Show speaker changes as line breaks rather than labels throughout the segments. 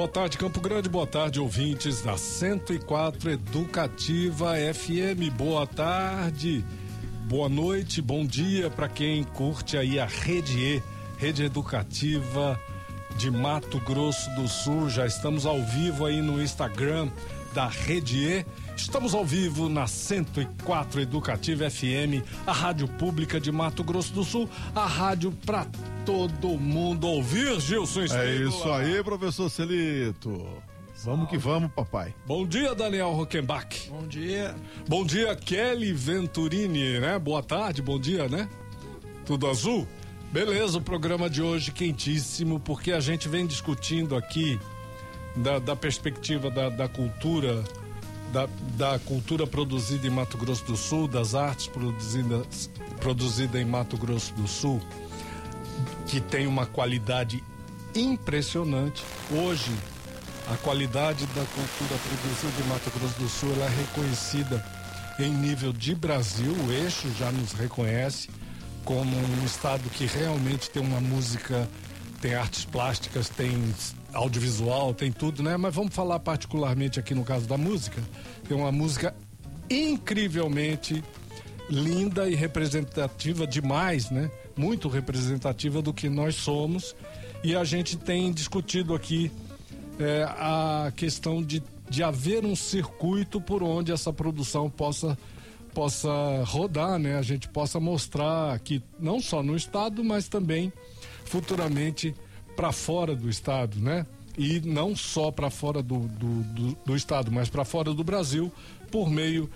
Boa tarde, Campo Grande. Boa tarde, ouvintes da 104 Educativa FM. Boa tarde, boa noite, bom dia para quem curte aí a Rede E, Rede Educativa de Mato Grosso do Sul. Já estamos ao vivo aí no Instagram da Rede E. Estamos ao vivo na 104 Educativa FM, a rádio pública de Mato Grosso do Sul, a rádio para todo mundo ouvir, Gilson.
É isso aí, professor Celito. Vamos que vamos, papai.
Bom dia, Daniel Rockenbach.
Bom dia.
Bom dia, Kelly Venturini, né? Boa tarde, bom dia, né? Tudo azul? Beleza, o programa de hoje quentíssimo, porque a gente vem discutindo aqui da, da perspectiva da, da cultura da, da, cultura produzida em Mato Grosso do Sul, das artes produzidas produzida em Mato Grosso do Sul, que tem uma qualidade impressionante. Hoje, a qualidade da cultura produzida em Mato Grosso do Sul é reconhecida em nível de Brasil. O eixo já nos reconhece como um estado que realmente tem uma música, tem artes plásticas, tem audiovisual, tem tudo, né? Mas vamos falar particularmente aqui no caso da música. Tem uma música incrivelmente linda e representativa demais, né? Muito representativa do que nós somos. E a gente tem discutido aqui é, a questão de, de haver um circuito por onde essa produção possa possa rodar, né? A gente possa mostrar aqui não só no estado, mas também futuramente para fora do estado, né? E não só para fora do, do, do, do estado, mas para fora do Brasil, por meio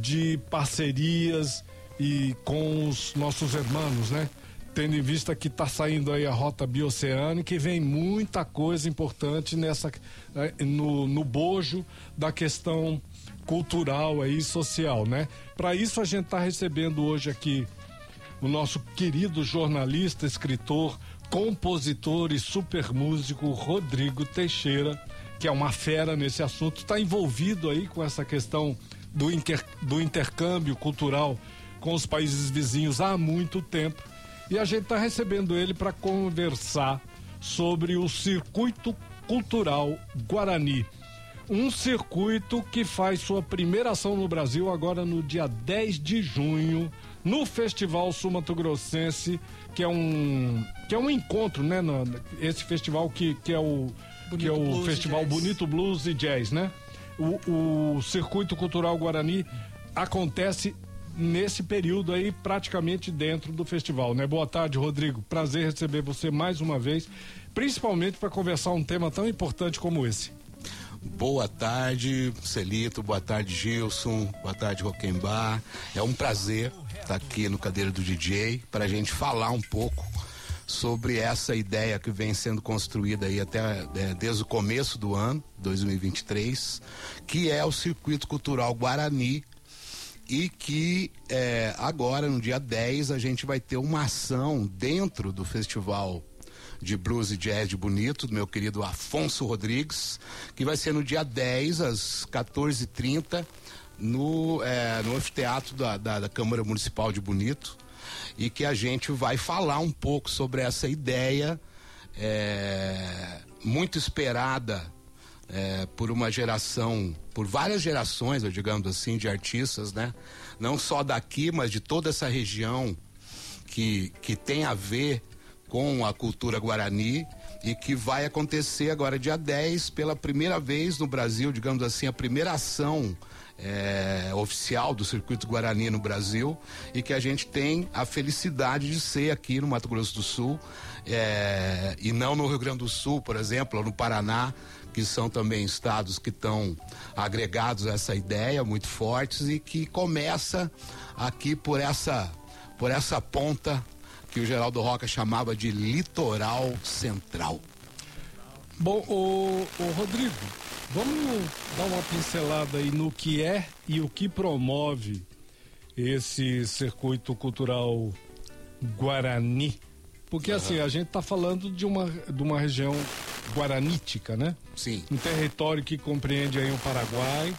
de parcerias e com os nossos irmãos, né? Tendo em vista que está saindo aí a rota bioceânica e vem muita coisa importante nessa eh, no, no bojo da questão cultural aí social, né? Para isso a gente está recebendo hoje aqui o nosso querido jornalista, escritor, compositor e super músico Rodrigo Teixeira, que é uma fera nesse assunto, está envolvido aí com essa questão do, inter, do intercâmbio cultural com os países vizinhos há muito tempo. E a gente está recebendo ele para conversar sobre o circuito cultural Guarani. Um circuito que faz sua primeira ação no Brasil agora no dia 10 de junho, no Festival Sumato Grossense, que é um que é um encontro, né, no, esse festival que, que é o Bonito que é o Festival Bonito Blues e Jazz, né? O, o Circuito Cultural Guarani acontece nesse período aí, praticamente dentro do festival, né? Boa tarde, Rodrigo. Prazer receber você mais uma vez, principalmente para conversar um tema tão importante como esse.
Boa tarde, Celito. Boa tarde, Gilson. Boa tarde, Roquembar. É um prazer estar aqui no Cadeira do DJ para a gente falar um pouco sobre essa ideia que vem sendo construída aí até é, desde o começo do ano, 2023, que é o Circuito Cultural Guarani e que é, agora, no dia 10, a gente vai ter uma ação dentro do festival de blues e jazz Bonito, do meu querido Afonso Rodrigues, que vai ser no dia 10, às 14h30, no, é, no anfiteatro da, da, da Câmara Municipal de Bonito, e que a gente vai falar um pouco sobre essa ideia é, muito esperada é, por uma geração, por várias gerações, digamos assim, de artistas, né? Não só daqui, mas de toda essa região que, que tem a ver com a cultura guarani e que vai acontecer agora dia 10 pela primeira vez no Brasil, digamos assim, a primeira ação é, oficial do Circuito Guarani no Brasil e que a gente tem a felicidade de ser aqui no Mato Grosso do Sul é, e não no Rio Grande do Sul, por exemplo, ou no Paraná, que são também estados que estão agregados a essa ideia muito fortes e que começa aqui por essa por essa ponta que o Geraldo Roca chamava de litoral central.
Bom, o, o Rodrigo, vamos dar uma pincelada aí no que é e o que promove esse circuito cultural Guarani. Porque uhum. assim, a gente está falando de uma, de uma região guaranítica, né?
Sim.
Um território que compreende aí o Paraguai,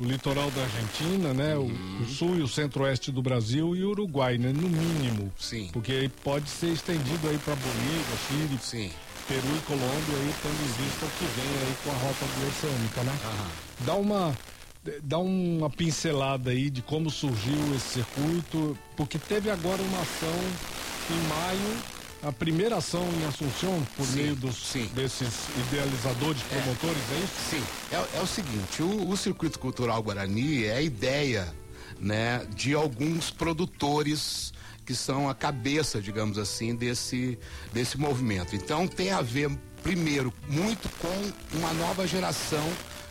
o litoral da Argentina, né? O, uhum. o, sul e o centro-oeste do Brasil e o Uruguai, né? No mínimo.
Sim.
Porque pode ser estendido aí para Bolívia, Chile,
Sim.
Peru e Colômbia aí, tendo em vista o que vem aí com a rota oceânica, né? Uhum. Dá uma dá uma pincelada aí de como surgiu esse circuito, porque teve agora uma ação em maio, a primeira ação em Assunção, por sim, meio dos, sim. desses idealizadores, é. promotores, é, é isso?
Sim, é, é o seguinte, o, o, Circuito Cultural Guarani é a ideia né, de alguns produtores que são a cabeça, digamos assim, desse, desse movimento. Então tem a ver, primeiro, muito com uma nova geração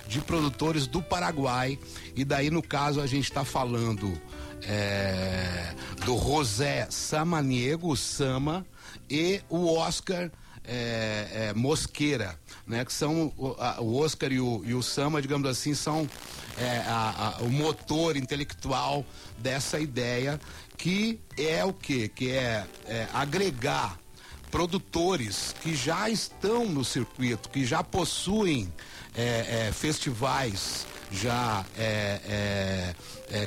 de produtores do Paraguai. E daí, no caso, a gente está falando é, do José Samaniego, Sama, e o Oscar é, é, Mosqueira, né? Que são o, a, o Oscar e o, e o, Sama, digamos assim, são é, a, a, o motor intelectual dessa ideia que é o quê? Que é, é agregar produtores que já estão no circuito, que já possuem é, é, festivais já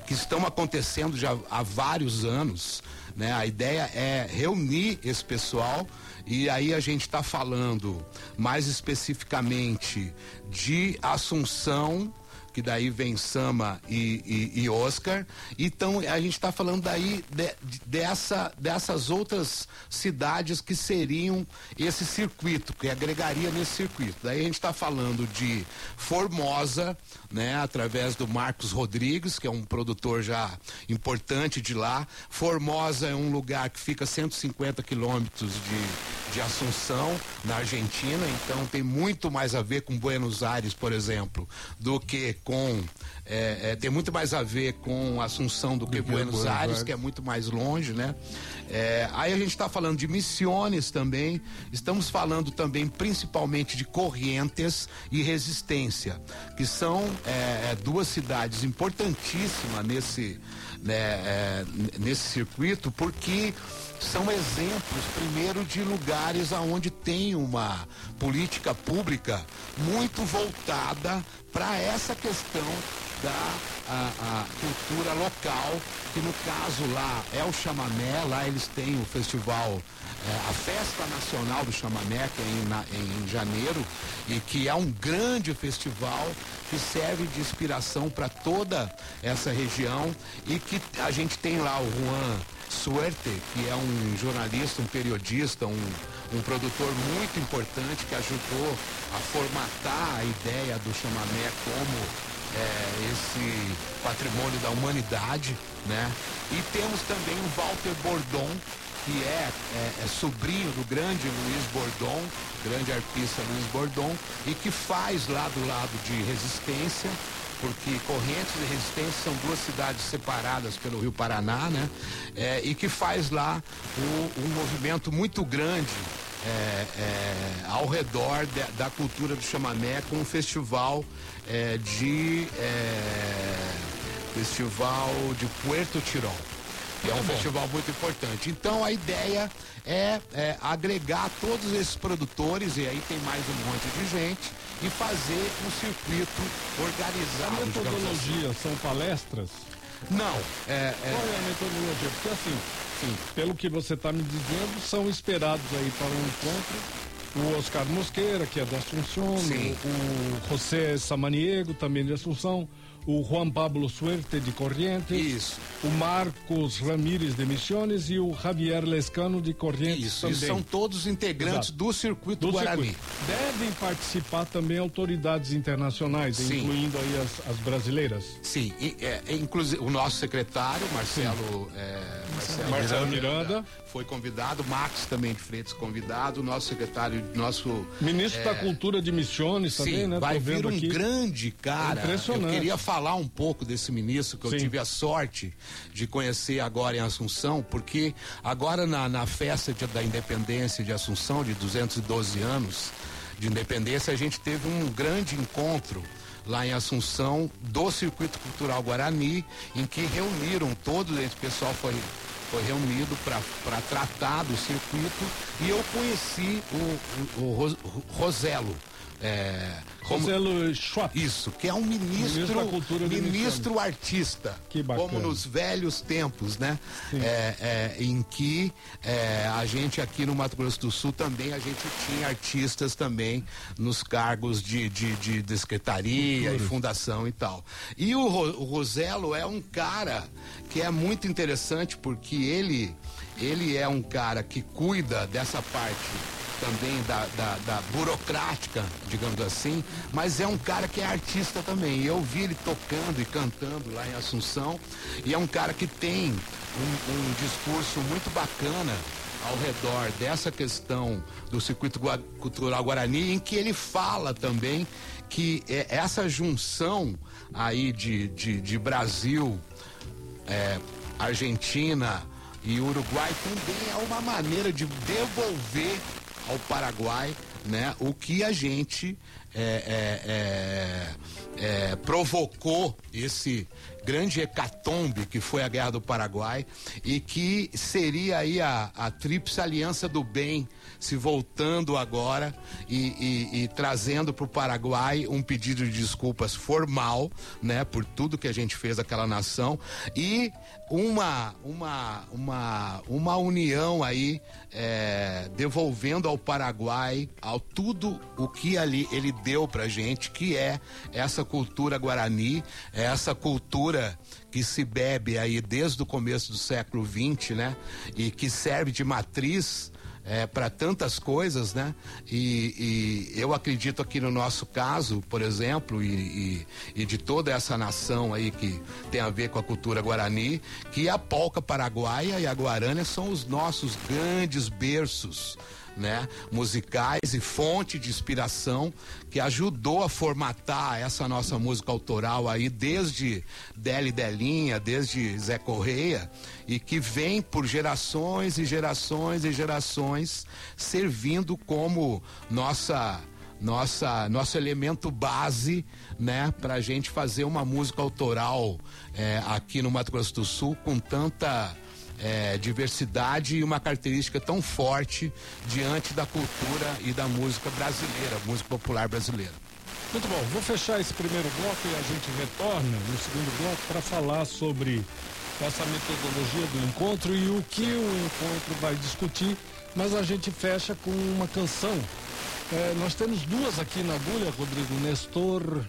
que estão acontecendo já há vários anos. Né? A ideia é reunir esse pessoal e aí a gente está falando mais especificamente de Assunção, que daí vem Sama e, e, e Oscar. Então a gente está falando daí de, dessa, dessas outras cidades que seriam esse circuito, que agregaria nesse circuito. Daí a gente está falando de Formosa, né, através do Marcos Rodrigues, que é um produtor já importante de lá. Formosa é um lugar que fica 150 quilômetros de, de Assunção, na Argentina, então tem muito mais a ver com Buenos Aires, por exemplo, do que com. É, é, tem muito mais a ver com Assunção do que do Buenos, Buenos Aires, Aires, que é muito mais longe, né? É, aí a gente está falando de missões também, estamos falando também principalmente de Corrientes e Resistência, que são é, é, duas cidades importantíssimas nesse, né, é, nesse circuito, porque são exemplos, primeiro, de lugares aonde tem uma política pública muito voltada para essa questão da a, a, cultura local, que no caso lá é o chamamé, lá eles têm o festival, a festa nacional do chamamé, que é em, na, em janeiro, e que é um grande festival que serve de inspiração para toda essa região e que a gente tem lá o Juan Suerte, que é um jornalista, um periodista, um, um produtor muito importante que ajudou a formatar a ideia do chamamé como é, esse patrimônio da humanidade, né? E temos também o Walter Bordon, que é, é, é, sobrinho do grande Luiz Bordon, grande artista Luiz Bordon, e que faz lá do lado de Resistência, porque Correntes e Resistência são duas cidades separadas pelo Rio Paraná, né? É, e que faz lá o, um movimento muito grande é, é, ao redor de, da cultura do chamamé com um festival é, de é, festival de Puerto Tirol que é um festival muito importante. Então a ideia é, é, agregar todos esses produtores, e aí tem mais um monte de gente, e fazer um circuito organizado.
A metodologia assim. são palestras?
Não.
É, é... Qual é a metodologia? Porque assim, Sim. pelo que você está me dizendo, são esperados aí para um encontro o Oscar Mosqueira, que é da Assunção, Sim. o, o José Samaniego, também de Assunção, o Juan Pablo Suerte de Corrientes,
Isso.
o Marcos Ramírez de Missiones e o Javier Lescano de Corrientes
Isso,
também.
Isso, são todos integrantes Exato. do circuito do Guarani. Circuito.
Devem participar também autoridades internacionais, Sim. incluindo aí as, as brasileiras.
Sim, e, é, inclusive o nosso secretário, Marcelo, é,
Marcelo, Marcelo Miranda, Miranda,
foi convidado, Max também de Freitas convidado, nosso secretário, nosso
ministro é, da Cultura de Missões também, né?
Vai vir um aqui. grande cara. Impressionante. Eu queria falar falar um pouco desse ministro que eu
Sim.
tive a sorte de conhecer agora em Assunção, porque agora na, na festa de- da independência de Assunção, de 212 anos de independência, a gente teve um grande encontro lá em Assunção do Circuito Cultural Guarani, em que reuniram todo esse pessoal foi foi reunido para tratar do circuito e eu conheci o, o, o Ros- Roselo. É, como-
Roselo Schwab.
isso, que é um ministro,
Ministro da Cultura do
ministro artista,
Que bacana.
como nos velhos tempos, né? É, é, em que é, a gente aqui no Mato Grosso do Sul também a gente tinha artistas também nos cargos de, de, de, de secretaria e fundação e tal. E o, o Roselo é um cara que é muito interessante porque ele ele é um cara que cuida dessa parte também da, da, da burocrática, digamos assim, mas é um cara que é artista também. Eu vi ele tocando e cantando lá em Assunção, e é um cara que tem um, um discurso muito bacana ao redor dessa questão do circuito cultural Guarani, em que ele fala também que é, essa junção aí de, de, de Brasil, é, Argentina e Uruguai também é uma maneira de devolver ao Paraguai né, o que a gente é, é, é, é, provocou esse grande hecatombe que foi a Guerra do Paraguai e que seria aí a, a tríplice aliança do bem se voltando agora e, e- e trazendo para o Paraguai um pedido de desculpas formal, né, por tudo que a gente fez àquela nação e uma uma uma uma união aí é, devolvendo ao Paraguai ao tudo o que ali ele deu pra gente que é essa cultura guarani essa cultura que se bebe aí desde o começo do século XX, né? E que serve de matriz para tantas coisas, né? E, e eu acredito aqui no nosso caso, por exemplo, e, e- e de toda essa nação aí que tem a ver com a cultura guarani, que a polca paraguaia e a guarânia são os nossos grandes berços né, musicais e fonte de inspiração que ajudou a formatar essa nossa música autoral aí desde Deli Delinha, desde Zé Correia e que vem por gerações e gerações e gerações servindo como nossa nossa nosso elemento base né para a gente fazer uma música autoral eh, aqui no Mato Grosso do Sul com tanta é, diversidade e uma característica tão forte diante da cultura e da música brasileira, música popular brasileira.
Muito bom, vou fechar esse primeiro bloco e a gente retorna no segundo bloco para falar sobre essa metodologia do encontro e o que o encontro vai discutir, mas a gente fecha com uma canção. É, nós temos duas aqui na agulha, Rodrigo Nestor.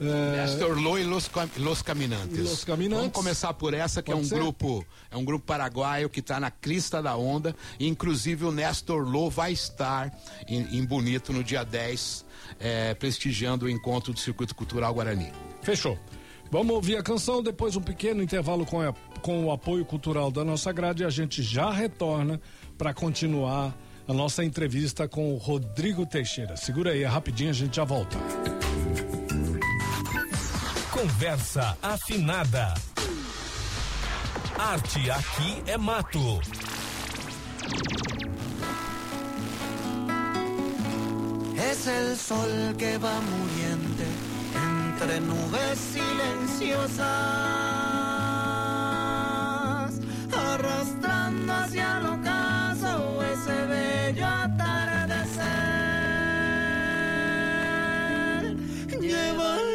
É,
Nestor Lô e Los, Cam- Los Caminantes.
E Los Caminantes.
Vamos começar por essa, que é
Pode
um
ser?
grupo, é um grupo paraguaio que está na crista da onda. Inclusive o Nestor Lô vai estar em, em Bonito no dia 10, é, prestigiando o encontro do Circuito Cultural Guarani.
Fechou. Vamos ouvir a canção, depois um pequeno intervalo com, a- com o apoio cultural da nossa grade e a gente já retorna para continuar a nossa entrevista com o Rodrigo Teixeira. Segura aí, é rapidinho, a gente já volta.
Conversa afinada. Arte aqui é mato.
Es el sol que va muriente entre nubes silenciosas, arrastrando hacia el ocaso ese bello atardecer. Lleva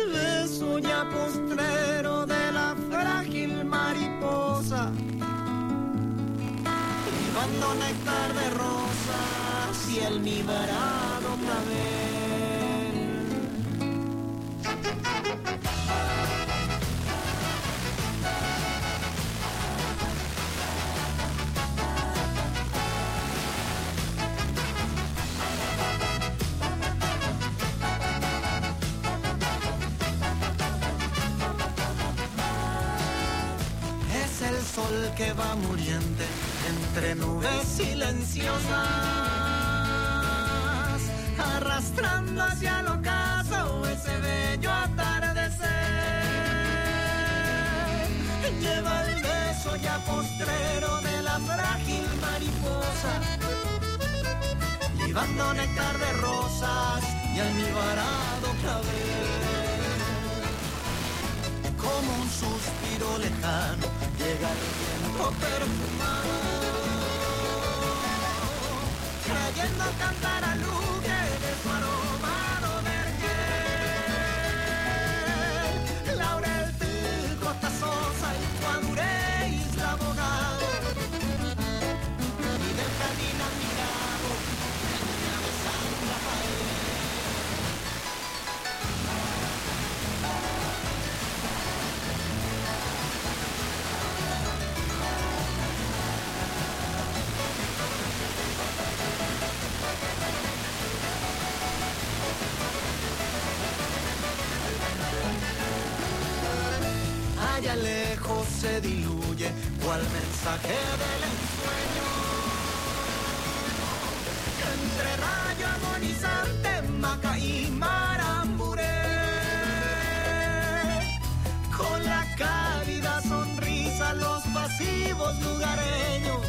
y almibarado otra vez. sol que va muriente entre nubes silenciosas arrastrando hacia el ocaso ese bello atardecer. Lleva el beso ya postrero de la frágil mariposa, libando néctar de rosas y almibarado clavel. Como un suspiro lejano llega el tiempo perfumado, trayendo a cantar a luz de allá lejos se diluye cual mensaje del ensueño. Entre rayo agonizante, maca y maramburé. Con la cálida sonrisa los pasivos lugareños.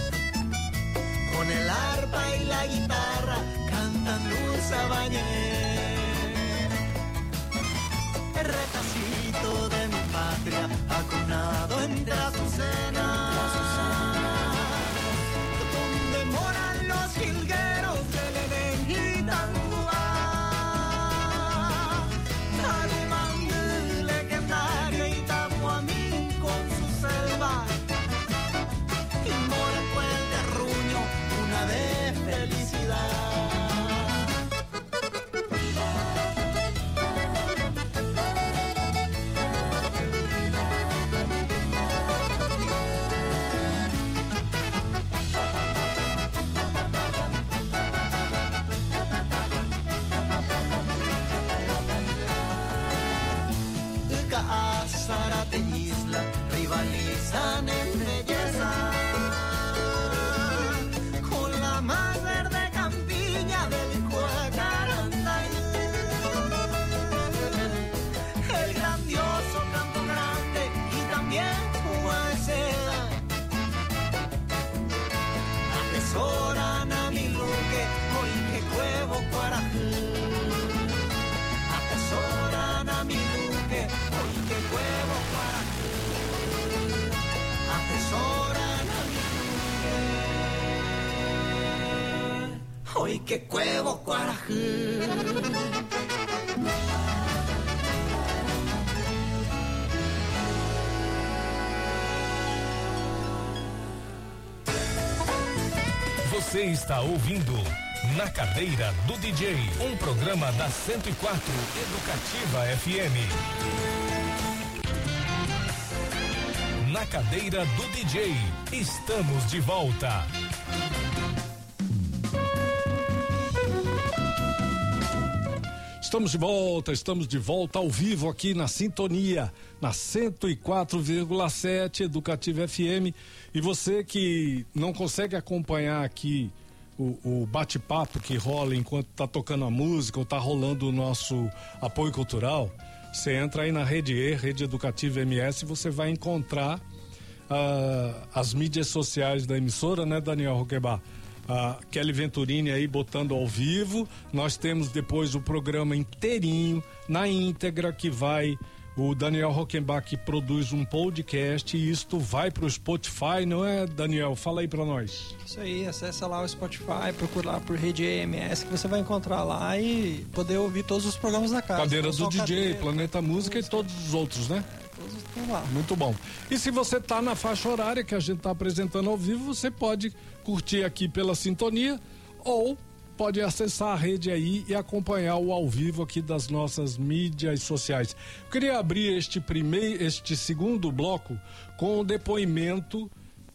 Con el arpa y la guitarra cantan dulce bañé el retacito de Από σένα que cuarajú.
Você está ouvindo Na Cadeira do DJ, um programa da 104 Educativa FM. Na Cadeira do DJ, estamos de volta.
Estamos de volta, estamos de volta ao vivo aqui na Sintonia, na 104,7 Educativa FM. E você que não consegue acompanhar aqui o, o bate-papo que rola enquanto está tocando a música ou está rolando o nosso apoio cultural, você entra aí na Rede E, Rede Educativa MS, e você vai encontrar ah, as mídias sociais da emissora, né, Daniel Roquebar? A Kelly Venturini aí botando ao vivo. Nós temos depois o programa inteirinho, na íntegra, que vai. O Daniel Rockenbach produz um podcast e isto vai para o Spotify, não é, Daniel? Fala aí para nós.
Isso aí, acessa lá o Spotify, procura lá por Rede EMS que você vai encontrar lá e poder ouvir todos os programas da casa.
Cadeira
Não
do DJ,
Cadeira,
Planeta Música e todos os outros, né?
Todos estão lá.
Muito bom. E se você está na faixa horária que a gente está apresentando ao vivo, você pode curtir aqui pela sintonia ou pode acessar a rede aí e acompanhar o ao vivo aqui das nossas mídias sociais. Eu queria abrir este primeiro, este segundo bloco com o depoimento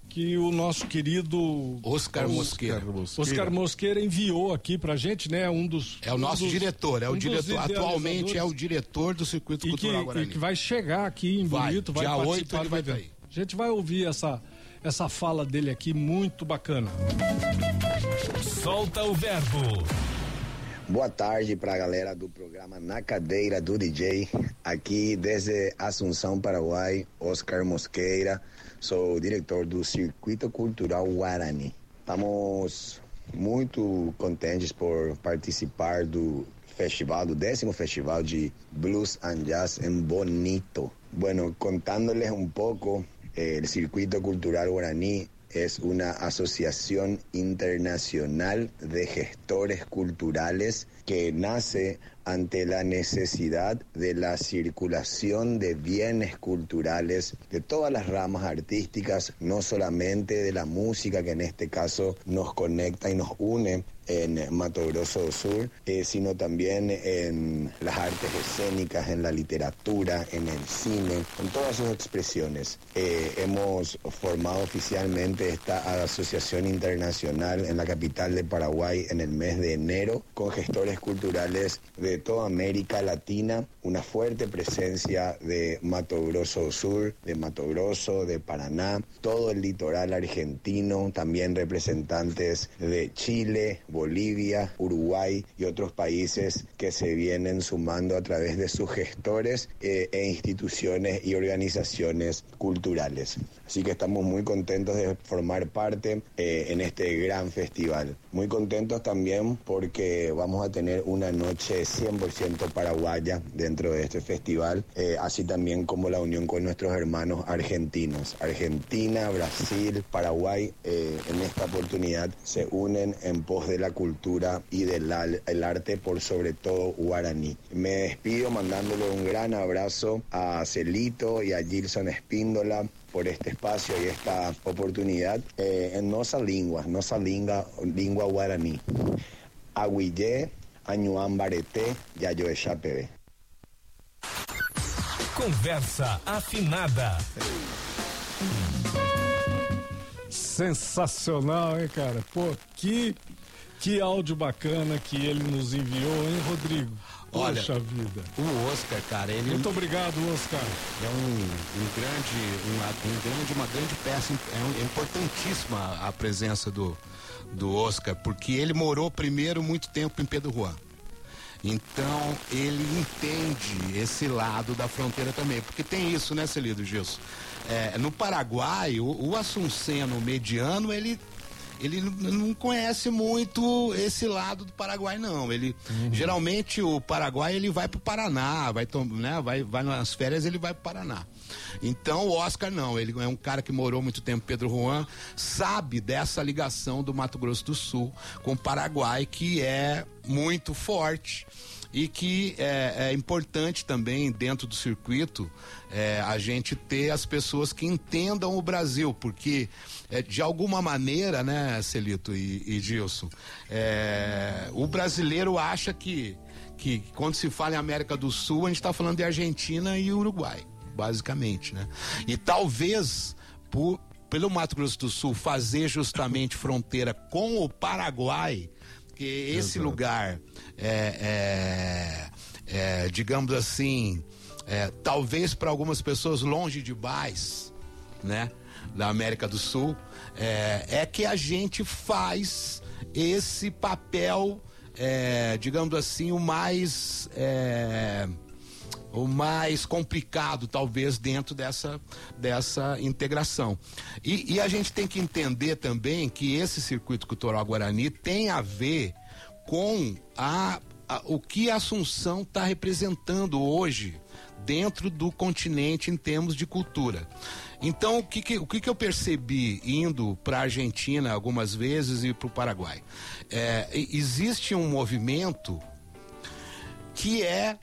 que o nosso querido
Oscar Mosqueira.
Oscar Mosqueira enviou aqui pra gente, né? Um dos
É o
um
nosso
dos-
diretor, é o
um
diretor. Atualmente é o diretor do Circuito
e que,
Cultural
e
Guarani.
que vai chegar aqui em
Vai,
Bonito, vai
dia
participar
8 ele vai aí.
A gente vai ouvir essa essa fala dele aqui muito bacana.
Solta o verbo.
Boa tarde para a galera do programa Na Cadeira do DJ. Aqui desde Assunção, Paraguai, Oscar Mosqueira. Sou o diretor do Circuito Cultural Guarani. Estamos muito contentes por participar do festival, do décimo festival de Blues and Jazz en Bonito. Bueno, contándoles un poco, el Circuito Cultural Guaraní es una asociación internacional de gestores culturales que nace ante la necesidad de la circulación de bienes culturales de todas las ramas artísticas, no solamente de la música que en este caso nos conecta y nos une en Mato Grosso do Sur, eh, sino también en las artes escénicas, en la literatura, en el cine, en todas sus expresiones. Eh, hemos formado oficialmente esta asociación internacional en la capital de Paraguay en el mes de enero con gestores culturales de toda América Latina, una fuerte presencia de Mato Grosso do Sur, de Mato Grosso, de Paraná, todo el litoral argentino, también representantes de Chile, Bolivia, Uruguay y otros países que se vienen sumando a través de sus gestores eh, e instituciones y organizaciones culturales. Así que estamos muy contentos de formar parte eh, en este gran festival. Muy contentos también porque vamos a tener una noche 100% paraguaya dentro de este festival, eh, así también como la unión con nuestros hermanos argentinos. Argentina, Brasil, Paraguay eh, en esta oportunidad se unen en pos de la cultura y del el arte por sobre todo guaraní. Me despido mandándole un gran abrazo a Celito y a Gilson Espíndola por este espacio y esta oportunidad eh, en nossa língua, nossa língua, língua guaraní. Aguillé, Añuan Bareté, Yayo Echapebe.
Conversa afinada.
Sensacional, hein, cara? Pô, que, que áudio bacana que ele nos enviou, hein, Rodrigo?
Olha,
Poxa vida.
O Oscar, cara, ele
Muito obrigado, Oscar.
é um, um grande, uma, um grande, uma grande peça, é, um- é importantíssima a presença do, do Oscar, porque ele morou primeiro muito tempo em Pedro Juan. Então ele entende esse lado da fronteira também, porque tem isso, né, Celido Gilson? É, no Paraguai, o, o assunceno mediano, ele ele não conhece muito esse lado do Paraguai não. Ele geralmente o Paraguai ele vai pro Paraná, vai né, vai vai nas férias ele vai pro Paraná. Então o Oscar não, ele é um cara que morou muito tempo em Pedro Juan, sabe dessa ligação do Mato Grosso do Sul com o Paraguai que é muito forte e que é, é importante também dentro do circuito é, a gente ter as pessoas que entendam o Brasil, porque é, de alguma maneira, né, Celito e, e Gilson, é, o brasileiro acha que, que quando se fala em América do Sul, a gente está falando de Argentina e Uruguai, basicamente, né? E talvez por, pelo Mato Grosso do Sul fazer justamente fronteira com o Paraguai, que esse lugar é, é, é, digamos assim, é, talvez para algumas pessoas longe demais, né, da América do Sul, é, é que a gente faz esse papel, é, digamos assim, o mais o mais complicado, talvez, dentro dessa, dessa integração. E, e a gente tem que entender também que esse circuito cultural Guarani tem a ver com a, a- o que a Assunção está representando hoje dentro do continente em termos de cultura. Então, o que, que- o que, que eu percebi indo para a Argentina algumas vezes e para o Paraguai? É, existe um movimento que é,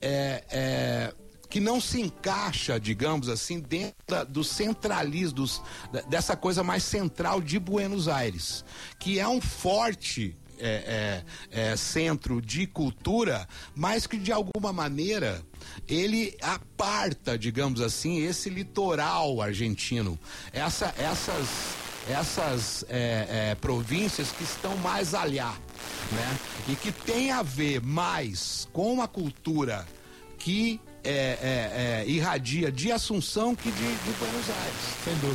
é, é, que não se encaixa, digamos assim, dentro da- do centralismo, dos- dessa coisa mais central de Buenos Aires, que é um forte é, é, é, centro de cultura, mas que de alguma maneira ele aparta, digamos assim, esse litoral argentino, essa, essas essas é, é, províncias que estão mais alhá, né? E que tem a ver mais com a cultura que é, é, é, irradia de Assunção que de, de Buenos Aires.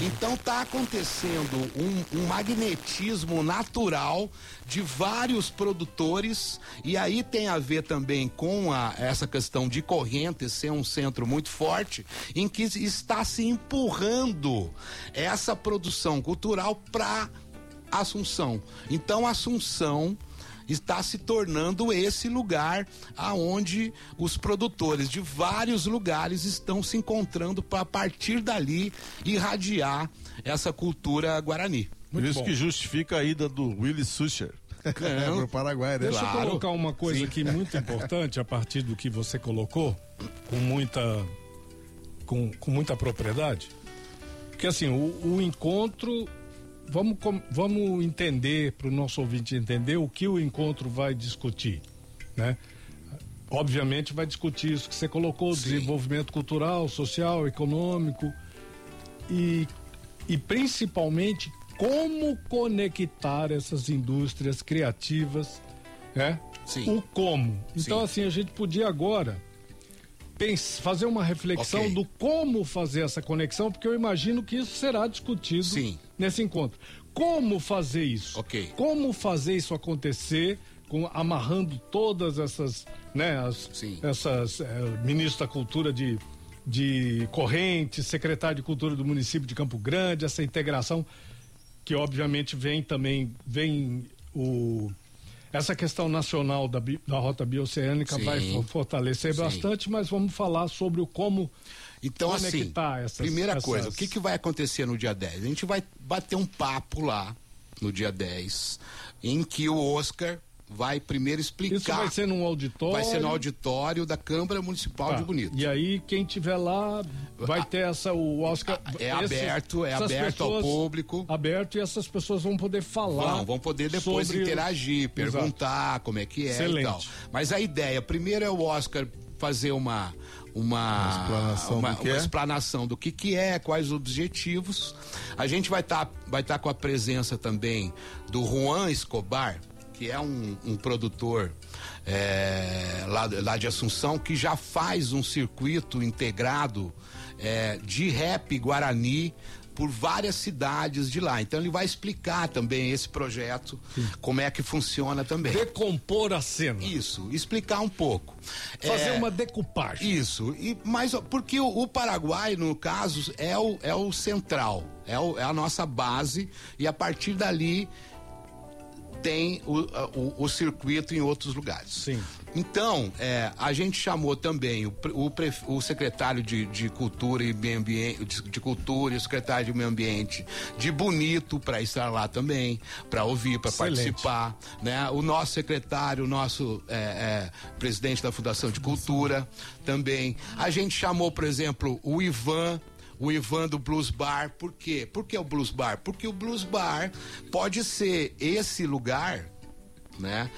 Então está acontecendo um, um magnetismo natural de vários produtores e aí tem a ver também com a- essa questão de Correntes ser um centro muito forte em que está se empurrando essa produção cultural para Assunção. Então, Assunção está se tornando esse lugar aonde os produtores de vários lugares estão se encontrando para a partir dali irradiar essa cultura guarani.
Por isso
bom.
que justifica a ida do Willis Suscher pro Paraguai, né?
Deixa
Claro.
eu colocar uma coisa
Sim.
aqui muito importante a partir do que você colocou, com muita, com, com muita propriedade. Porque assim, o, o encontro. Vamos, vamos entender, para o nosso ouvinte entender, o que o encontro vai discutir. Né? Obviamente vai discutir isso que você colocou,
Sim.
desenvolvimento cultural, social, econômico e, e principalmente como conectar essas indústrias criativas, né?
Sim.
O como. Então,
Sim.
assim, a gente podia agora fazer uma reflexão
Ok.
do como fazer essa conexão, porque eu imagino que isso será discutido
Sim.
nesse encontro. Como fazer isso?
Ok.
Como fazer isso acontecer, com, amarrando todas essas, né, as, essas eh, ministros da cultura de, de Correntes, secretário de cultura do município de Campo Grande, essa integração que obviamente vem também, vem o essa questão nacional da, da rota bioceânica
Sim.
vai fo- fortalecer
Sim.
bastante, mas vamos falar sobre o como
Então, assim,
conectar essas-
primeira
essas-
coisa, o que, que vai acontecer no dia 10? A gente vai bater um papo lá no dia 10, em que o Oscar vai primeiro explicar.
isso vai ser num auditório.
Vai ser no auditório da Câmara Municipal
Tá.
de Bonito.
E aí, quem tiver lá vai ter essa, o Oscar.
É
esses-
aberto, é aberto ao
pessoas-
público.
Aberto e essas pessoas vão poder falar.
Vão, vão poder depois
sobre-
interagir,
Exato.
perguntar como é que é
Excelente.
e tal. Mas a ideia, primeiro é o Oscar fazer uma uma
explanação
uma,
do que
uma
é.
explanação do que que é, quais os objetivos. A gente vai estar vai tá com a presença também do Juan Escobar, que é um, um produtor é, lá, lá de Assunção, que já faz um circuito integrado é, de rap guarani por várias cidades de lá. Então ele vai explicar também esse projeto, como é que funciona também.
Decompor a cena.
Isso, explicar um pouco.
Fazer
É,
uma decupagem.
Isso, e, mas porque o, o Paraguai, no caso, é o, é o central, é, o- é a nossa base, e a partir dali tem o, o, o circuito em outros lugares.
Sim.
Então, é, a gente chamou também o, o, o secretário de, de Cultura e Meio Ambiente, de, de Cultura e o secretário de Meio Ambiente de Bonito para estar lá também, para ouvir, para participar, né? O nosso secretário, o nosso é, é, presidente da Fundação de Cultura também. A gente chamou, por exemplo, o Ivan o Ivan do Blues Bar. Por quê? Por que o Blues Bar? Porque o Blues Bar pode ser esse lugar, né?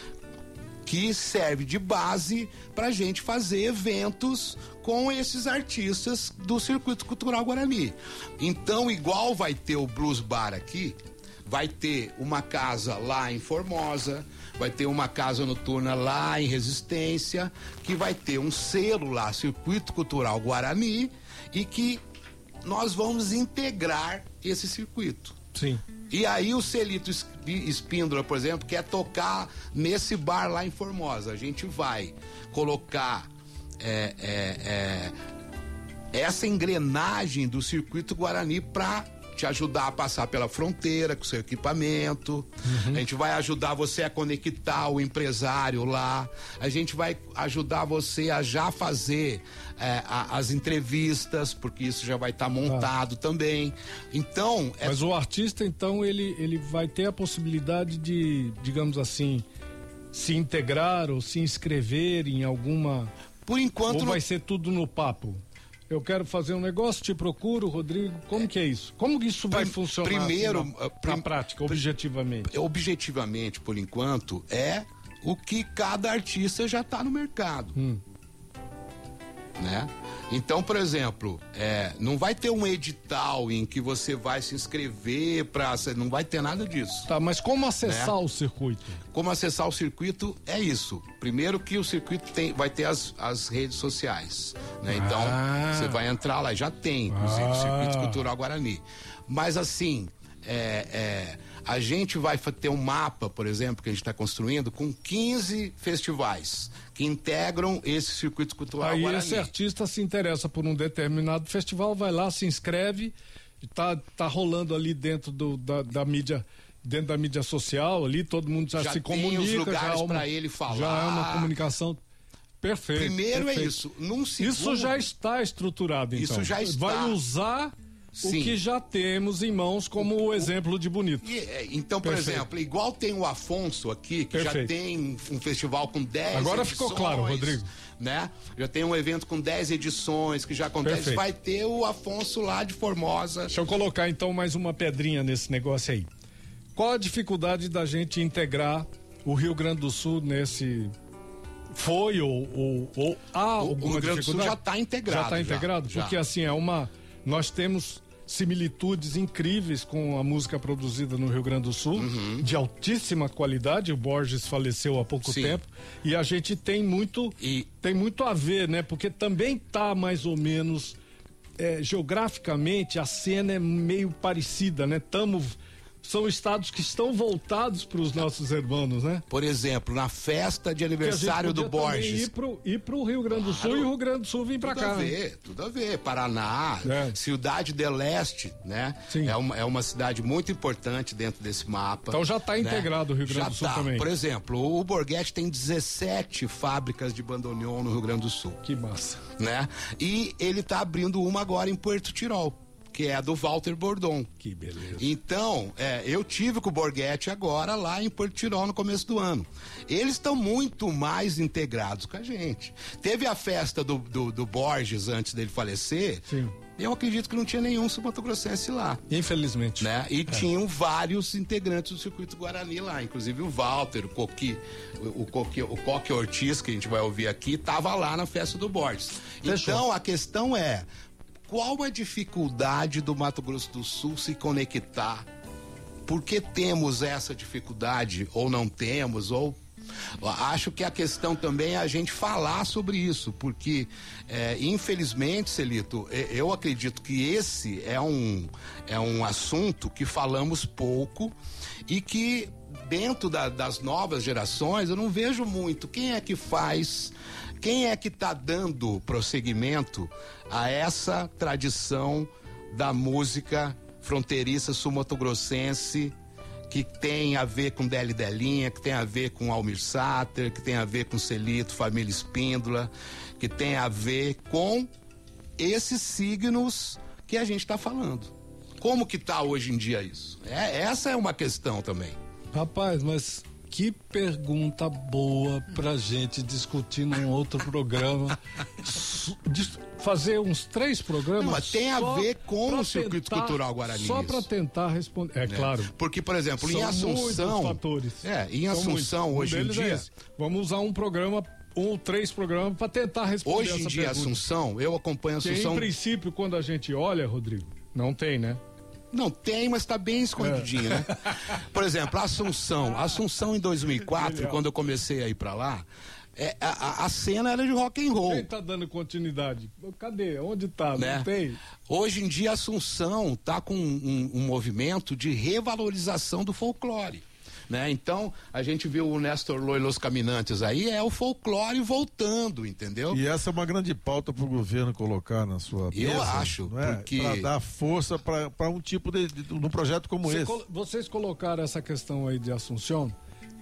Que serve de base para a gente fazer eventos com esses artistas do Circuito Cultural Guarani. Então, igual vai ter o Blues Bar aqui, vai ter uma casa lá em Formosa, vai ter uma casa noturna lá em Resistência, que vai ter um selo lá, Circuito Cultural Guarani, e que nós vamos integrar esse circuito.
Sim.
E aí o Celito Es- Espíndola, por exemplo, quer tocar nesse bar lá em Formosa. A gente vai colocar é, é, é, essa engrenagem do circuito Guarani para te ajudar a passar pela fronteira com seu equipamento. A gente vai ajudar você a conectar o empresário lá. A gente vai ajudar você a já fazer é, a- as entrevistas, porque isso já vai estar montado também. Então, é
Mas o artista, então, ele, ele vai ter a possibilidade de, digamos assim, se integrar ou se inscrever em alguma.
por enquanto
ou
não-
vai ser tudo no papo? Eu quero fazer um negócio, te procuro, Rodrigo. Como que é isso? Como que isso vai funcionar
primeiro,
assim, na,
prim-
na prática, objetivamente?
objetivamente, por enquanto, é o que cada artista já está no mercado.
Hum.
Né? Então, por exemplo, é, não vai ter um edital em que você vai se inscrever para. Não vai ter nada disso.
Tá, mas como acessar
Né?
o circuito?
Como acessar o circuito é isso. Primeiro que o circuito tem, vai ter as, as redes sociais. Né? Então,
Ah.
você vai entrar lá, já tem, inclusive, o
Ah.
Circuito Cultural Guarani. Mas assim, é, é, a gente vai ter um mapa, por exemplo, que a gente está construindo, com 15 festivais que integram esse circuito cultural
Aí
Guarani.
esse artista se interessa por um determinado festival, vai lá, se inscreve, e tá, rolando ali dentro do, da, da mídia dentro da mídia social ali, todo mundo já,
Já
se
tem
comunica.
os
já
lugares
é
pra ele falar.
Já é uma comunicação perfeita.
Primeiro é
perfeito.
isso. Num segundo,
Isso já está estruturado, então.
Isso já está.
Vai usar o
Sim.
que já temos em mãos como o exemplo de bonito.
E, é, então, por
Perfeito.
exemplo, igual tem o Afonso aqui, que já
Perfeito.
tem um festival com 10
Agora
edições,
ficou claro, Rodrigo.
Né? Já tem um evento com 10 edições que já acontece.
Perfeito.
Vai ter o Afonso lá de Formosa.
Deixa eu colocar então mais uma pedrinha nesse negócio aí. Qual a dificuldade da gente integrar o Rio Grande do Sul nesse. Foi ou, ou, ou há
O- o
alguma
Rio Grande do Sul
dificuldade?
já tá integrado,
Já está
já,
integrado?
já.
Porque assim, é uma. Nós temos similitudes incríveis com a música produzida no Rio Grande do Sul, de altíssima qualidade. O Borges faleceu há pouco
Uhum. Sim.
tempo. E a gente tem muito,
E-
tem muito a ver, né? Porque também tá mais ou menos é, geograficamente a cena é meio parecida, né? Tamo, são estados que estão voltados para os nossos irmãos, né?
Por exemplo, na festa de aniversário do Borges.
Ir pro, ir pro Rio Grande do Sul
Claro.
e o Rio Grande do Sul vir para
Tudo
cá.
a ver, tudo a ver. Paraná,
É.
Cidade de Leste, né?
Sim.
É uma, é uma cidade muito importante dentro desse mapa.
Então já tá
né?
integrado o Rio Grande
Já
do Sul
tá.
também.
Por exemplo, o Borghetti tem 17 fábricas de bandoneon no Rio Grande do Sul,
Que massa.
né? E ele tá abrindo uma agora em Puerto Tirol, que é a do Walter Bordon.
Que beleza.
Então, é, eu tive com o Borghetti agora lá em Porto Tirol no começo do ano. Eles estão muito mais integrados com a gente. Teve a festa do, do, do Borges antes dele falecer.
Sim.
Eu acredito que não tinha nenhum sumatogrossense lá.
Infelizmente.
Né? E tinham vários integrantes do circuito Guarani lá, inclusive o Walter, o Coqui, o, Coqui, o Coque Ortiz, que a gente vai ouvir aqui, estava lá na festa do Borges.
Fechou.
Então a questão é: qual a dificuldade do Mato Grosso do Sul se conectar? Por que temos essa dificuldade ou não temos? Ou acho que a questão também é a gente falar sobre isso, porque é, infelizmente, Celito, eu acredito que esse é um é um assunto que falamos pouco e que dentro da- das novas gerações eu não vejo muito quem é que faz quem é que está dando prosseguimento a essa tradição da música fronteiriça sul-mato-grossense que tem a ver com Deli Delinha, que tem a ver com Almir Sater, que tem a ver com Celito, Família Espíndola, que tem a ver com esses signos que a gente está falando. Como que tá hoje em dia isso? É, essa é uma questão também.
Rapaz, mas que pergunta boa pra gente discutir num outro programa. Fazer uns três programas.
Não, mas tem a ver com o circuito cultural guarani,
Só para tentar responder. É
né?
claro.
Porque, por exemplo, em Assunção.
fatores.
É, em Assunção.
Um
hoje em
é
dia.
esse. Vamos usar um programa, um ou três programas, para tentar responder
Hoje em dia,
pergunta.
Assunção, eu acompanho
Que,
Assunção.
em princípio, quando a gente olha, Rodrigo, não tem, né?
Não, tem, mas tá bem escondidinho, né? Por exemplo, Assunção. Assunção em 2004,
Genial.
quando eu comecei a ir pra lá, é, a, a- a cena era de rock and roll.
Quem tá dando continuidade? Cadê? Onde tá?
né?
Não tem?
Hoje em dia, Assunção tá com um, um movimento de revalorização do folclore. Né? Então, a gente viu o Néstor Loi Los Caminantes aí, é o folclore voltando, entendeu?
E essa é uma grande pauta para o governo colocar na sua
Eu
mesa,
acho,
não é?
porque-
Para dar força para um tipo de, de, de um projeto como
Você
esse.
colo- vocês colocaram essa questão aí de Assunção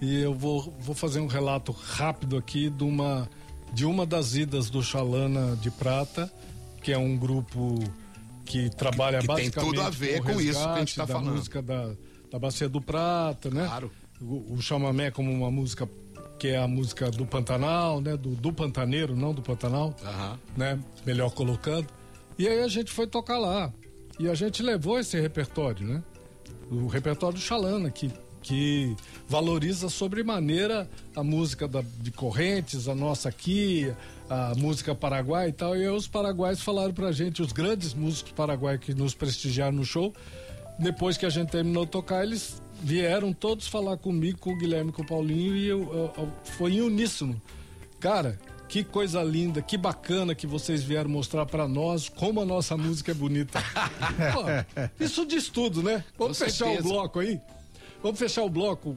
e eu vou, vou fazer um relato rápido aqui de uma, de uma das idas do Xalana de Prata, que é um grupo que trabalha
que tem
basicamente
tudo a ver
o
com isso que a gente tá
da
falando.
música da, da Bacia do Prata, né?
Claro.
O, o chamamé como uma música que é a música do Pantanal, né? Do, do Pantaneiro, não do Pantanal
Aham.
né? Melhor colocando. E aí a gente foi tocar lá. E a gente levou esse repertório, né? O repertório do Xalana, que, que valoriza sobremaneira a música da, de Correntes, a nossa aqui, a música paraguai e tal. E aí os paraguaios falaram pra gente, os grandes músicos paraguaios que nos prestigiaram no show, depois que a gente terminou de tocar, eles vieram todos falar comigo, com o Guilherme, com o Paulinho, e eu, eu- eu- foi em uníssono. Cara, que coisa linda, que bacana que vocês vieram mostrar pra nós como a nossa música é bonita. Pô, isso diz tudo, né? Vamos
Com
fechar
certeza.
o bloco aí? Vamos fechar o bloco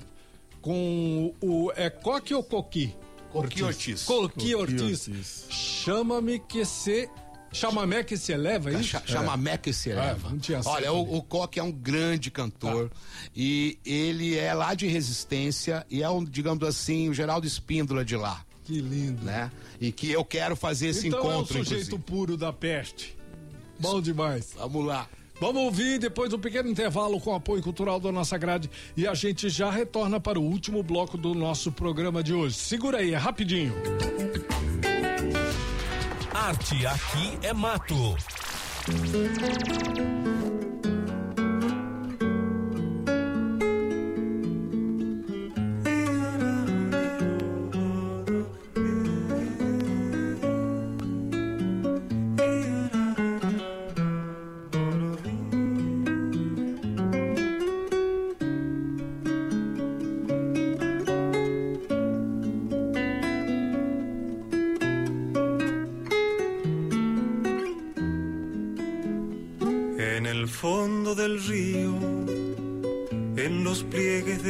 com o. É Coque ou Coqui?
Coqui Ortiz.
Coqui
Coqui
Ortiz.
Ortiz.
Chama-me que se Chamamé que se eleva, é isso?
Cha- Chamamé que se eleva.
Ah,
Olha, o, o Coque é um grande cantor e ele é lá de Resistência e é um, digamos assim, o Geraldo Espíndola de lá,
Que lindo.
né? E que eu quero fazer esse
então é o
encontro,
sujeito
inclusive.
puro da peste. Bom demais.
Vamos lá.
Vamos ouvir depois um pequeno intervalo com o apoio cultural da nossa grade e a gente já retorna para o último bloco do nosso programa de hoje. Segura aí, é rapidinho.
Arte aqui é mato.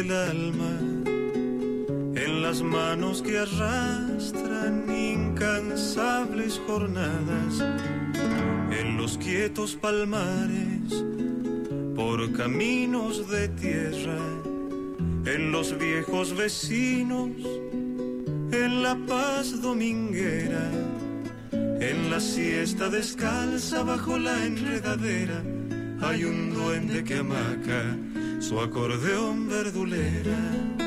En las manos que arrastran incansables jornadas, en los quietos palmares, por caminos de tierra, en los viejos vecinos, en la paz dominguera. En la siesta descalza bajo la enredadera hay un duende que amaca su acordeón verdulera.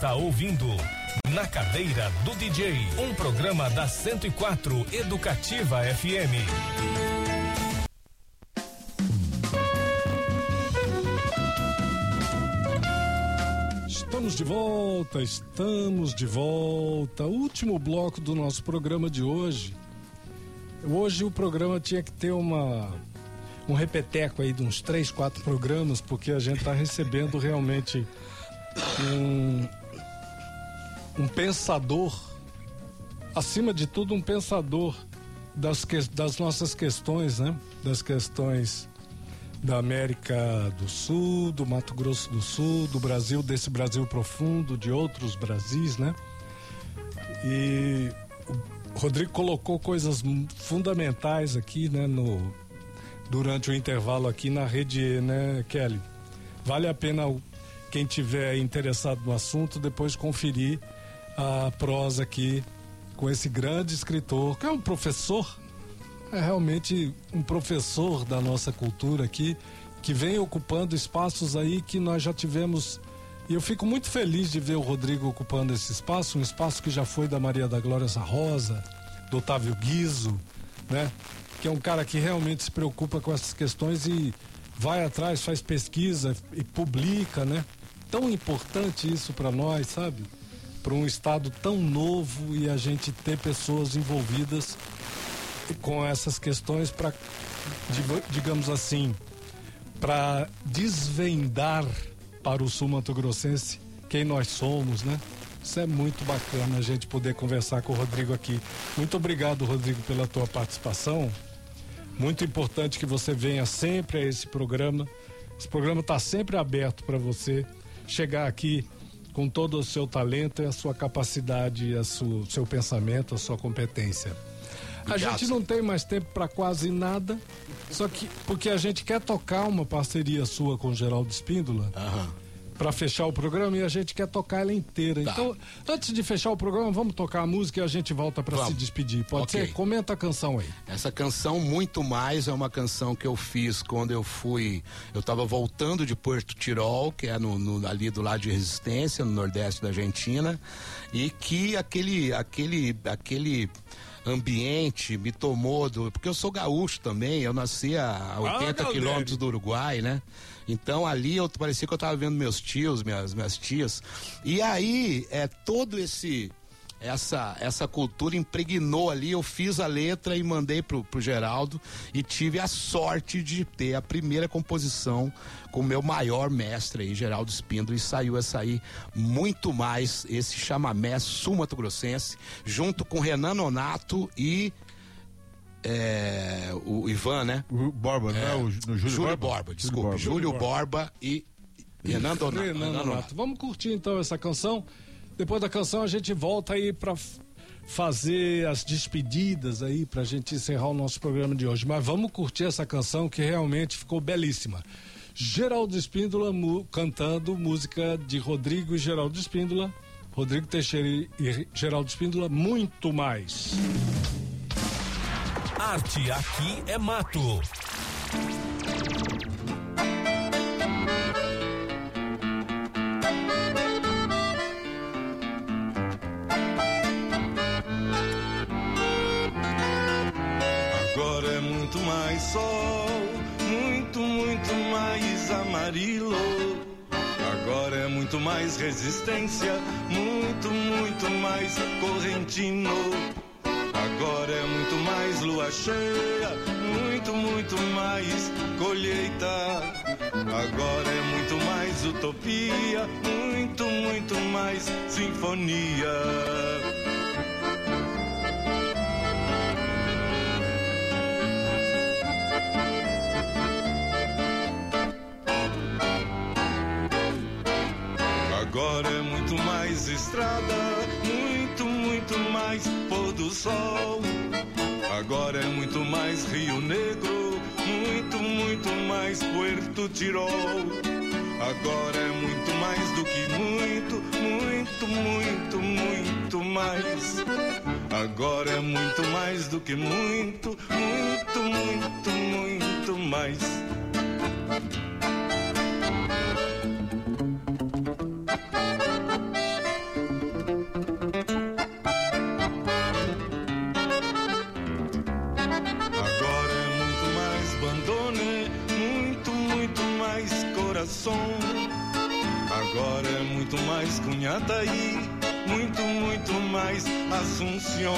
Está ouvindo Na Cadeira do DJ, um programa da 104 Educativa FM.
Estamos de volta, estamos de volta. Último bloco do nosso programa de hoje. Hoje o programa tinha que ter uma um repeteco aí de uns três, quatro programas, porque a gente está recebendo realmente um, um pensador acima de tudo, um pensador das, que, das nossas questões, né? Das questões da América do Sul, do Mato Grosso do Sul, do Brasil, desse Brasil profundo, de outros Brasis, né? E o Rodrigo colocou coisas fundamentais aqui, né, no durante o intervalo aqui na rede, né, Kelly? Vale a pena quem tiver interessado no assunto depois conferir a prosa aqui com esse grande escritor, que é um professor, é realmente um professor da nossa cultura aqui, que vem ocupando espaços aí que nós já tivemos. E eu fico muito feliz de ver o Rodrigo ocupando esse espaço, um espaço que já foi da Maria da Glória Rosa, do Otávio Guizo, né? Que é um cara que realmente se preocupa com essas questões e vai atrás, faz pesquisa e publica, né? Tão importante isso para nós, sabe? Para um estado tão novo e a gente ter pessoas envolvidas com essas questões para, digamos assim, para desvendar para o sul Mato Grossense quem nós somos, né? Isso é muito bacana a gente poder conversar com o Rodrigo aqui. Muito obrigado, Rodrigo, pela tua participação. Muito importante que você venha sempre a esse programa. Esse programa está sempre aberto para você chegar aqui com todo o seu talento e a sua capacidade, o seu pensamento, a sua competência. A gente não tem mais tempo para quase nada, só que porque a gente quer tocar uma parceria sua com o Geraldo Espíndola.
Aham
para fechar o programa e a gente quer tocar ela inteira. Tá. Então, antes de fechar o programa, vamos tocar a música e a gente volta para se despedir. Pode okay. ser? Comenta a canção aí.
Essa canção Muito Mais é uma canção que eu fiz quando eu fui, eu estava voltando de Porto Tirol, que é no, no, ali do lado de Resistência, no nordeste da Argentina, e que aquele aquele aquele ambiente me tomou do, porque eu sou gaúcho também, eu nasci a 80 ah, quilômetros do Uruguai, né? Então ali eu parecia que eu estava vendo meus tios, minhas, minhas tias. E aí, é todo esse essa essa cultura impregnou ali. Eu fiz a letra e mandei pro, pro Geraldo e tive a sorte de ter a primeira composição com o meu maior mestre aí, Geraldo Espíndola, e saiu essa aí muito mais esse chamamé sumato grossense, junto com Renan Nonato e é, o Ivan, né?
O Borba, é, não é o,
Júlio, Júlio Borba? Borba desculpe. Borba. Júlio Borba e Renan Donato. Renan
Donato. Vamos curtir então essa canção. Depois da canção a gente volta aí para fazer as despedidas aí pra gente encerrar o nosso programa de hoje. Mas vamos curtir essa canção que realmente ficou belíssima. Geraldo Espíndola cantando música de Rodrigo e Geraldo Espíndola. Rodrigo Teixeira e Geraldo Espíndola, muito mais.
Arte aqui é mato.
Agora é muito mais sol, muito, muito mais amarelo. Agora é muito mais resistência, muito, muito mais correntino. Agora é muito mais lua cheia, muito, muito mais colheita. Agora é muito mais utopia, muito, muito mais sinfonia. Agora é muito mais estrada, muito, mais pôr do sol. Agora é muito mais Rio Negro, muito, muito mais Puerto Tirol. Agora é muito mais do que muito, muito, muito, muito mais. Agora é muito mais do que muito, muito, muito, muito mais. Agora é muito mais Cunhataí, muito, muito mais Assunção.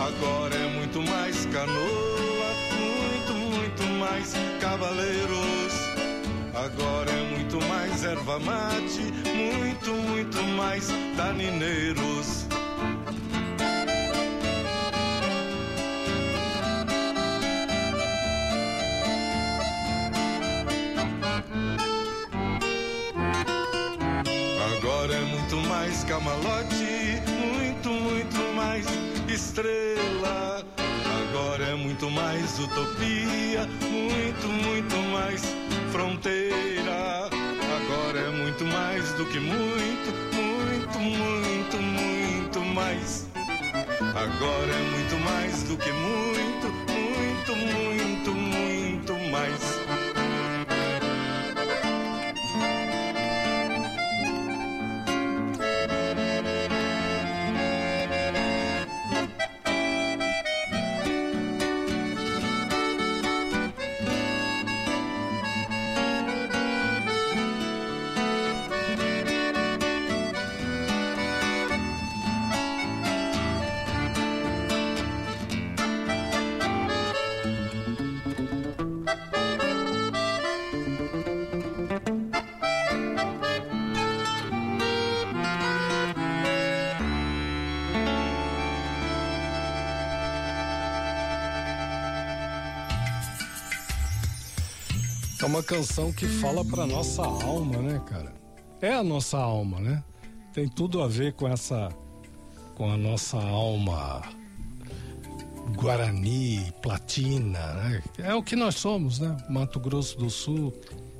Agora é muito mais Canoa, muito, muito mais Cavaleiros. Agora é muito mais erva mate, muito, muito mais danineiros.
Camalote, muito, muito mais estrela. Agora é muito mais utopia, muito, muito mais fronteira. Agora é muito mais do que muito, muito, muito, muito mais. Agora é muito mais do que muito, muito, muito, muito mais.
Uma canção que fala pra nossa alma, né, cara? É a nossa alma, né? Tem tudo a ver com essa. com a nossa alma guarani, platina, né? É o que nós somos, né? Mato Grosso do Sul.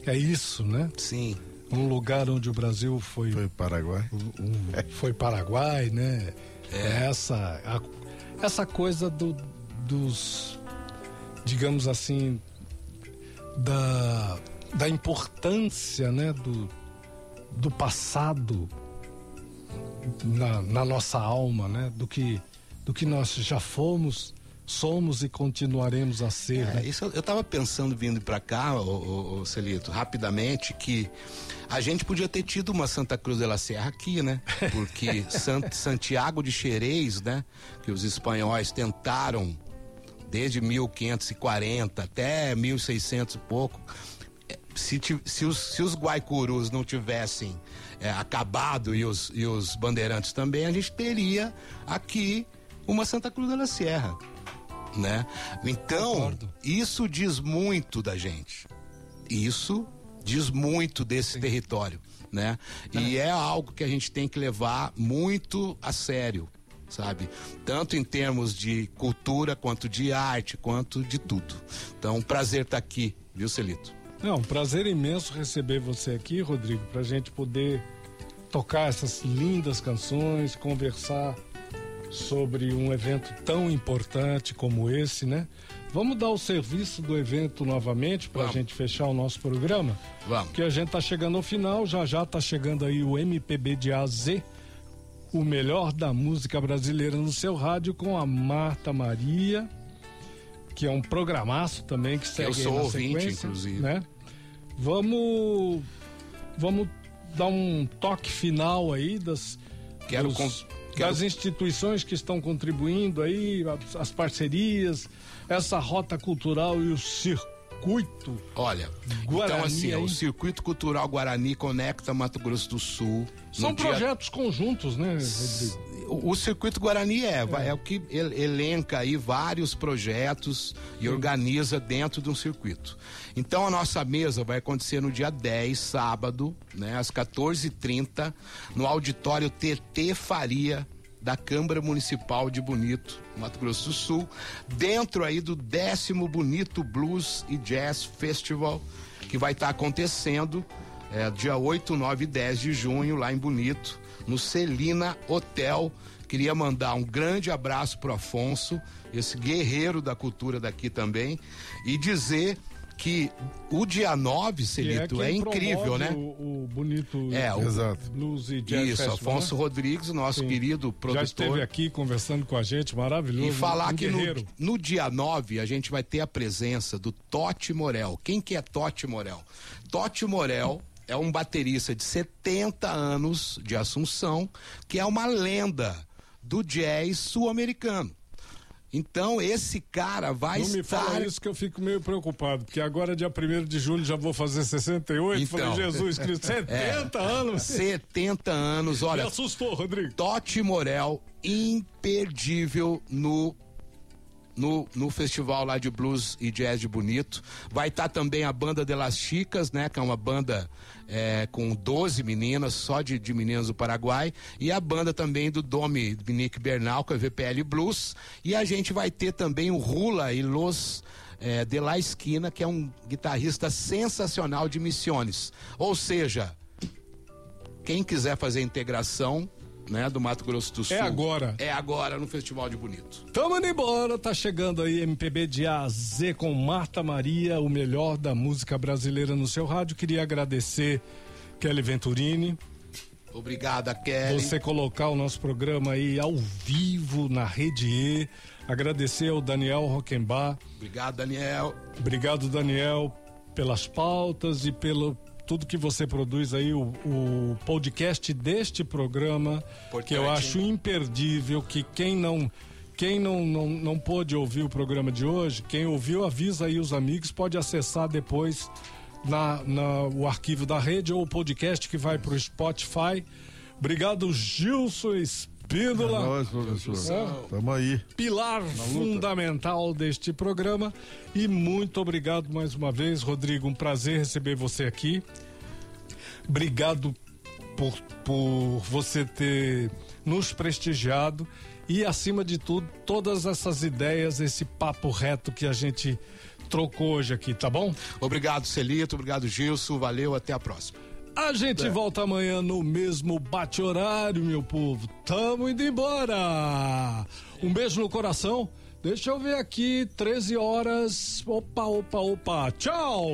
É isso, né?
Sim.
Um lugar onde o Brasil foi.
Foi Paraguai.
um- foi Paraguai, né? É essa, a- essa coisa do, dos, digamos assim, da, da importância, né? Do, do passado na, na nossa alma, né? Do que, do que nós já fomos, somos e continuaremos a ser.
É,
né?
isso eu- eu tava pensando vindo pra cá, ô, ô, Celito, rapidamente, que a gente podia ter tido uma Santa Cruz de la Serra aqui, né? Porque Sant- Santiago de Xerez, né? Que os espanhóis tentaram desde 1540 até 1600 e pouco. é, Se, se os, se os guaicurus não tivessem é, acabado e os, e os bandeirantes também, a gente teria aqui uma Santa Cruz de la Sierra né? Então,
Concordo.
isso diz muito da gente. Isso diz muito desse território, né? E é algo que a gente tem que levar muito a sério, sabe? Tanto em termos de cultura, quanto de arte, quanto de tudo. Então, um prazer estar aqui, viu, Celito?
Não, um prazer imenso receber você aqui, Rodrigo, para a gente poder tocar essas lindas canções, conversar sobre um evento tão importante como esse, né? Vamos dar o serviço do evento novamente para a gente fechar o nosso programa?
Vamos.
Porque a gente tá chegando ao final, já já tá chegando aí o MPB de AZ, o melhor da música brasileira no seu rádio com a Marta Maria, que é um programaço também que segue
eu sou
na
ouvinte,
sequência,
inclusive.
né? Vamos vamos dar um toque final aí das
Quero
dos-
quero-
das instituições que estão contribuindo aí, as, as parcerias, essa rota cultural e o circuito.
Olha,
Guarani
então assim, ó,
aí.
o Circuito Cultural Guarani conecta Mato Grosso do Sul.
São
no dia-
projetos conjuntos, né?
O, o Circuito Guarani é, vai- é o que el- elenca aí vários projetos e organiza dentro de um circuito. Então a nossa mesa vai acontecer no dia 10, sábado, né, às 14h30, no auditório TT Faria da Câmara Municipal de Bonito, Mato Grosso do Sul, dentro aí do décimo Bonito Blues e Jazz Festival, que vai estar acontecendo é, dia 8, 9 e 10 de junho, lá em Bonito, no Celina Hotel. Queria mandar um grande abraço pro Afonso, esse guerreiro da cultura daqui também, e dizer que o dia 9,
Que
Celito, é,
quem
incrível, né?
O, o bonito
É, o-
Exato.
Blues e Jazz
Isso,
Festival,
Afonso
né?
Rodrigues, nosso
Sim.
querido
Já
produtor.
esteve aqui conversando com a gente, maravilhoso.
E falar
um
que no, no dia 9 a gente vai ter a presença do Totti Morel. Quem que é Totti Morel? Totti Morel é um baterista de 70 anos de Assunção, que é uma lenda do jazz sul-americano. Então esse cara vai
Não me
estar
fala isso que eu fico meio preocupado, porque agora, dia 1 de julho, já vou fazer 68.
Então.
Falei, Jesus Cristo, 70 anos.
70 anos,
Me
olha,
assustou, Rodrigo.
Totti Morel imperdível no no, no festival lá de blues e jazz de Bonito. Vai estar também a banda de Las Chicas, né? Que é uma banda é, com 12 meninas, só de, de meninas do Paraguai. E a banda também do Domi Nick Bernal, que é VPL Blues. E a gente vai ter também o Rula e Los é, de La Esquina, que é um guitarrista sensacional de Missiones. Ou seja, quem quiser fazer integração né, do Mato Grosso do Sul.
É agora.
É agora no Festival de Bonito.
Tamo indo embora, tá chegando aí MPB de A a Z com Marta Maria, o melhor da música brasileira no seu rádio. Queria agradecer Kelly Venturini.
Obrigada, Kelly.
Você colocar o nosso programa aí ao vivo na Rede E. Agradecer ao Daniel Roquembar.
Obrigado, Daniel.
Obrigado, Daniel, pelas pautas e pelo tudo que você produz aí, o, o podcast deste programa,
Importante,
que eu acho imperdível, que quem não quem não, não, não pôde ouvir o programa de hoje, quem ouviu, avisa aí os amigos, pode acessar depois na, na o arquivo da rede ou o podcast que vai para o Spotify. Obrigado, Gilson Espíndola.
É nóis, professor. Tamo aí.
Pilar fundamental deste programa. E muito obrigado mais uma vez, Rodrigo. Um prazer receber você aqui. Obrigado por, por você ter nos prestigiado e, acima de tudo, todas essas ideias, esse papo reto que a gente trocou hoje aqui, tá bom?
Obrigado, Celito. Obrigado, Gilson. Valeu. Até a próxima.
A gente volta amanhã no mesmo bate-horário, meu povo. Tamo indo embora. Um beijo no coração. Deixa eu ver aqui, 13 horas. Opa, opa, opa. Tchau!